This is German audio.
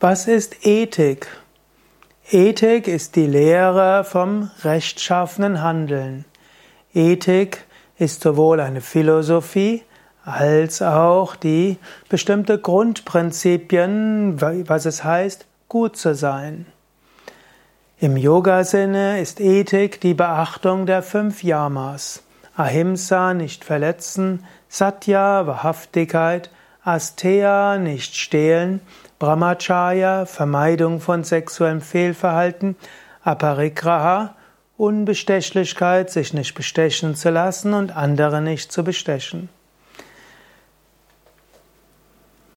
Was ist Ethik? Ethik ist die Lehre vom rechtschaffenen Handeln. Ethik ist sowohl eine Philosophie als auch die bestimmte Grundprinzipien, was es heißt, gut zu sein. Im Yoga-Sinne ist Ethik die Beachtung der fünf Yamas. Ahimsa, nicht verletzen, Satya, Wahrhaftigkeit, Asteya, nicht stehlen, Brahmacharya, Vermeidung von sexuellem Fehlverhalten, Aparigraha, Unbestechlichkeit, sich nicht bestechen zu lassen und andere nicht zu bestechen.